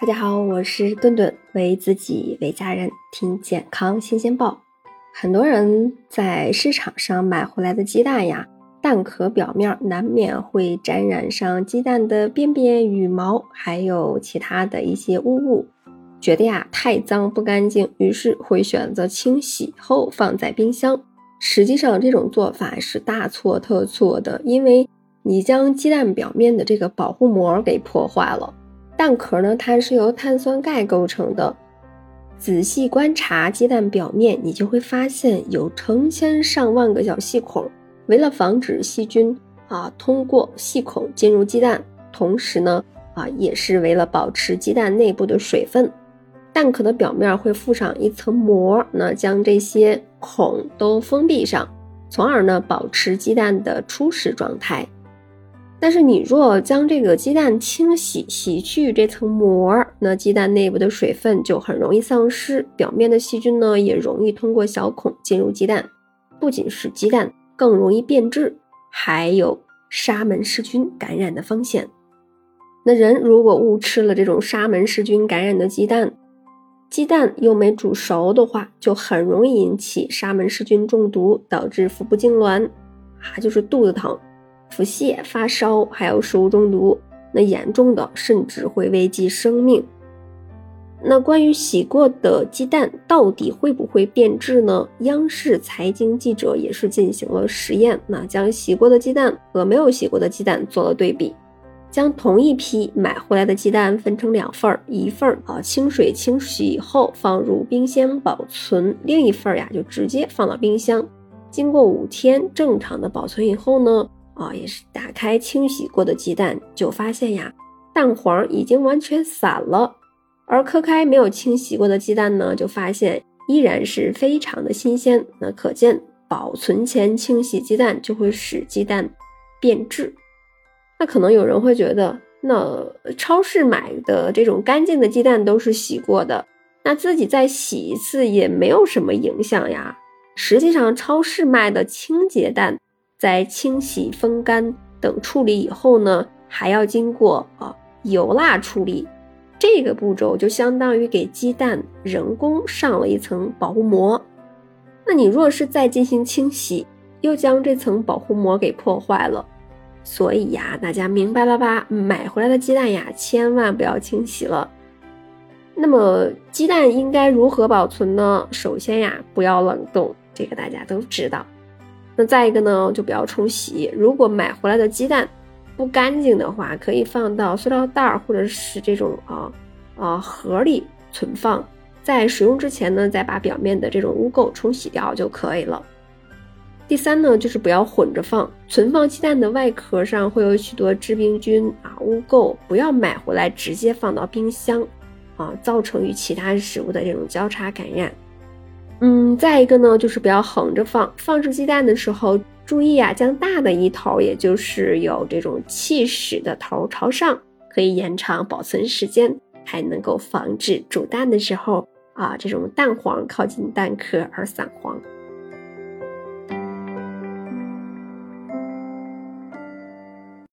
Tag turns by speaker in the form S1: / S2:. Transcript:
S1: 大家好，我是顿顿，为自己为家人听健康新鲜报。很多人在市场上买回来的鸡蛋呀，蛋壳表面难免会沾染上鸡蛋的便便、羽毛，还有其他的一些污物，觉得呀太脏不干净，于是会选择清洗后放在冰箱。实际上这种做法是大错特错的，因为你将鸡蛋表面的这个保护膜给破坏了。蛋壳呢，它是由碳酸钙构成的。仔细观察鸡蛋表面，你就会发现有成千上万个小细孔。为了防止细菌啊通过细孔进入鸡蛋，同时呢啊也是为了保持鸡蛋内部的水分，蛋壳的表面会附上一层膜，那将这些孔都封闭上，从而呢保持鸡蛋的初始状态。但是你若将这个鸡蛋清洗，洗去这层膜，那鸡蛋内部的水分就很容易丧失，表面的细菌呢也容易通过小孔进入鸡蛋，不仅是鸡蛋更容易变质，还有沙门氏菌感染的风险。那人如果误吃了这种沙门氏菌感染的鸡蛋，鸡蛋又没煮熟的话，就很容易引起沙门氏菌中毒，导致腹部痉挛，啊，就是肚子疼。腹泻、发烧，还有食物中毒，那严重的甚至会危及生命。那关于洗过的鸡蛋到底会不会变质呢？央视财经记者也是进行了实验，那将洗过的鸡蛋和没有洗过的鸡蛋做了对比，将同一批买回来的鸡蛋分成两份儿，一份儿啊清水清洗以后放入冰箱保存，另一份儿呀就直接放到冰箱，经过五天正常的保存以后呢。啊，也是打开清洗过的鸡蛋，就发现呀，蛋黄已经完全散了；而磕开没有清洗过的鸡蛋呢，就发现依然是非常的新鲜。那可见保存前清洗鸡蛋就会使鸡蛋变质。那可能有人会觉得，那超市买的这种干净的鸡蛋都是洗过的，那自己再洗一次也没有什么影响呀。实际上，超市卖的清洁蛋。在清洗、风干等处理以后呢，还要经过啊油蜡处理，这个步骤就相当于给鸡蛋人工上了一层保护膜。那你若是再进行清洗，又将这层保护膜给破坏了。所以呀，大家明白了吧？买回来的鸡蛋呀，千万不要清洗了。那么鸡蛋应该如何保存呢？首先呀，不要冷冻，这个大家都知道。那再一个呢，就不要冲洗。如果买回来的鸡蛋不干净的话，可以放到塑料袋儿或者是这种啊啊盒里存放。在使用之前呢，再把表面的这种污垢冲洗掉就可以了。第三呢，就是不要混着放。存放鸡蛋的外壳上会有许多致病菌啊污垢，不要买回来直接放到冰箱啊，造成与其他食物的这种交叉感染。嗯，再一个呢，就是不要横着放。放置鸡蛋的时候，注意啊，将大的一头，也就是有这种气室的头朝上，可以延长保存时间，还能够防止煮蛋的时候啊，这种蛋黄靠近蛋壳而散黄。